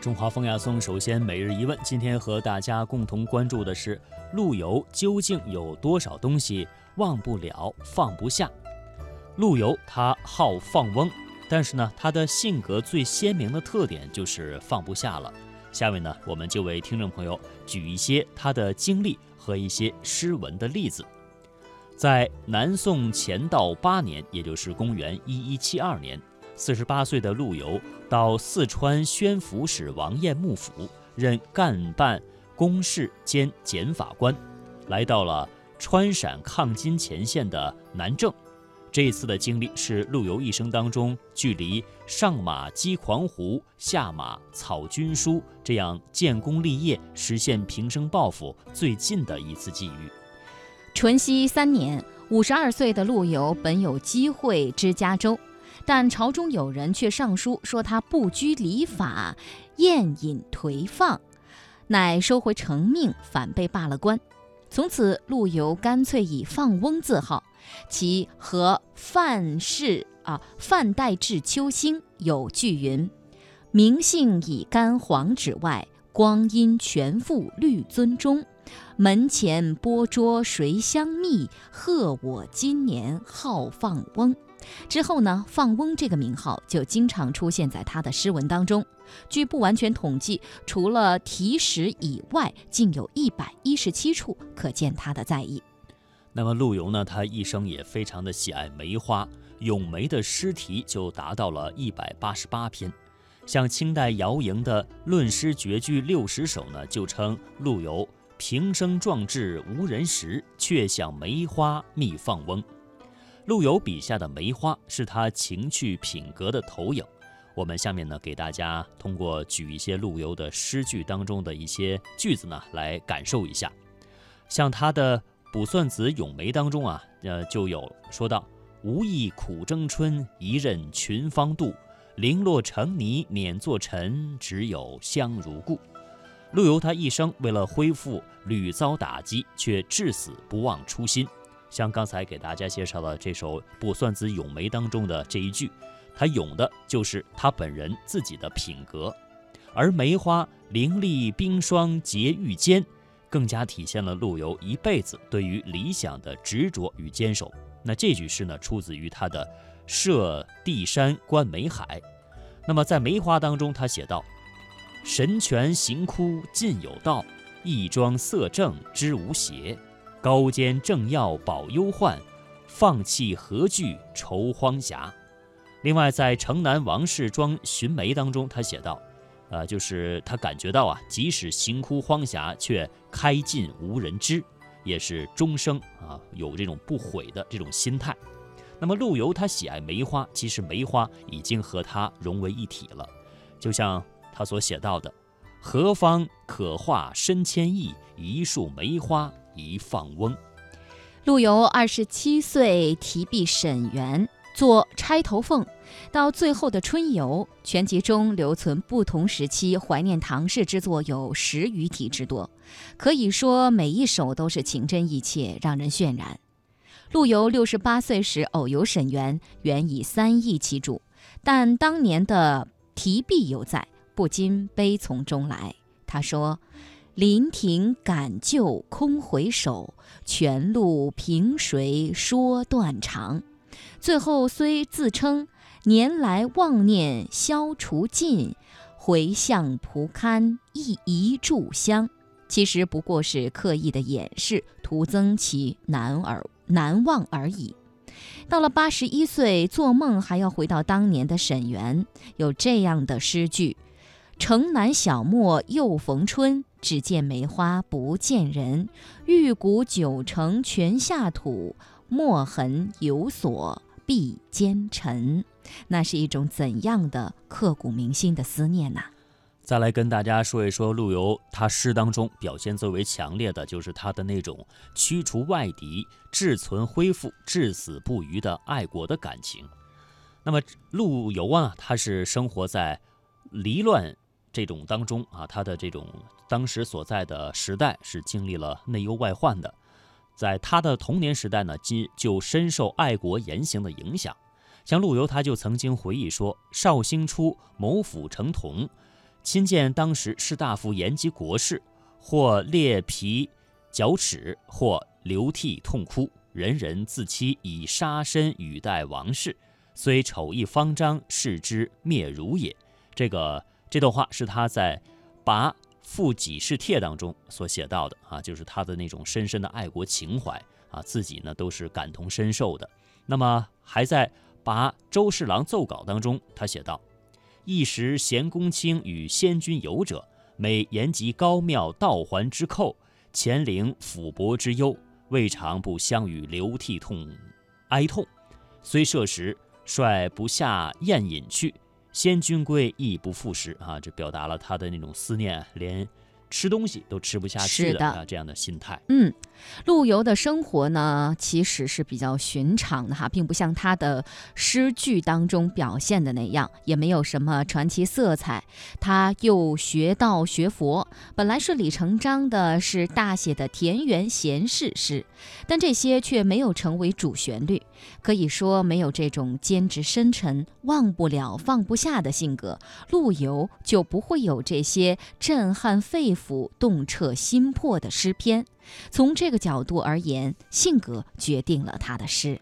中华风雅颂首先每日一问，今天和大家共同关注的是陆游究竟有多少东西忘不了、放不下？陆游他好放翁，但是呢，他的性格最鲜明的特点就是放不下了。下面呢，我们就为听众朋友举一些他的经历和一些诗文的例子。在南宋乾道八年，也就是公元一一七二年。四十八岁的陆游到四川宣抚使王彦幕府任干办公事兼检法官，来到了川陕抗金前线的南郑。这次的经历是陆游一生当中距离上马击狂胡、下马草军书这样建功立业、实现平生抱负最近的一次际遇。淳熙三年，五十二岁的陆游本有机会知加州。但朝中有人却上书说他不拘礼法，宴饮颓放，乃收回成命，反被罢了官。从此，陆游干脆以放翁自号，其和范氏啊范代至秋兴有句云：“名姓以干黄纸外，光阴全付绿樽中。门前拨桌谁相觅？贺我今年好放翁。”之后呢，放翁这个名号就经常出现在他的诗文当中。据不完全统计，除了题史以外，竟有一百一十七处，可见他的在意。那么陆游呢，他一生也非常的喜爱梅花，咏梅的诗题就达到了一百八十八篇。像清代姚莹的《论诗绝句六十首》呢，就称陆游平生壮志无人识，却想梅花觅放翁。陆游笔下的梅花是他情趣品格的投影。我们下面呢，给大家通过举一些陆游的诗句当中的一些句子呢，来感受一下。像他的《卜算子·咏梅》当中啊，呃，就有说到：“无意苦争春，一任群芳妒。零落成泥碾作尘，只有香如故。”陆游他一生为了恢复屡遭打击，却至死不忘初心。像刚才给大家介绍的这首《卜算子·咏梅》当中的这一句，他咏的就是他本人自己的品格，而梅花凌厉冰霜结玉坚，更加体现了陆游一辈子对于理想的执着与坚守。那这句诗呢，出自于他的《涉地山观梅海》。那么在梅花当中，他写道：“神泉行枯尽有道，一庄色正知无邪。”高坚正要保忧患，放弃何惧愁荒霞。另外，在《城南王氏庄寻梅》当中，他写道：“呃，就是他感觉到啊，即使行枯荒峡，却开尽无人知，也是终生啊有这种不悔的这种心态。”那么，陆游他喜爱梅花，其实梅花已经和他融为一体了。就像他所写到的：“何方可化身千亿，一树梅花。”一放翁，陆游二十七岁提笔沈园，作《钗头凤》，到最后的《春游》全集中留存不同时期怀念唐氏之作有十余体之多，可以说每一首都是情真意切，让人渲染。陆游六十八岁时偶游沈园，原以三意其主，但当年的题壁犹在，不禁悲从中来。他说。临亭感旧空回首，泉路凭谁说断肠？最后虽自称年来妄念消除尽，回向蒲堪一一炷香，其实不过是刻意的掩饰，徒增其难而难忘而已。到了八十一岁，做梦还要回到当年的沈园，有这样的诗句。城南小陌又逢春，只见梅花不见人。玉骨九成全下土，墨痕有所碧兼尘。那是一种怎样的刻骨铭心的思念呐！再来跟大家说一说陆游，他诗当中表现最为强烈的就是他的那种驱除外敌、志存恢复、至死不渝的爱国的感情。那么陆游啊，他是生活在离乱。这种当中啊，他的这种当时所在的时代是经历了内忧外患的，在他的童年时代呢，今就深受爱国言行的影响。像陆游，他就曾经回忆说：“绍兴初，谋府成童，亲见当时士大夫言及国事，或裂皮脚齿，或流涕痛哭，人人自欺以杀身语待王室，虽丑意方张，视之灭如也。这个这段话是他在《拔赴己事帖》当中所写到的啊，就是他的那种深深的爱国情怀啊，自己呢都是感同身受的。那么还在《拔周侍郎奏稿》当中，他写道。一时贤公卿与先君游者，每言及高庙道环之寇，乾陵府伯之忧，未尝不相与流涕痛哀痛。虽设时，率不下宴饮去，先君归亦不复食啊！这表达了他的那种思念，连。吃东西都吃不下去的啊，这样的心态。嗯，陆游的生活呢，其实是比较寻常的哈，并不像他的诗句当中表现的那样，也没有什么传奇色彩。他又学道学佛，本来顺理成章的是大写的田园闲适诗，但这些却没有成为主旋律。可以说，没有这种兼执深沉、忘不了放不下的性格，陆游就不会有这些震撼肺腑、动彻心魄的诗篇。从这个角度而言，性格决定了他的诗。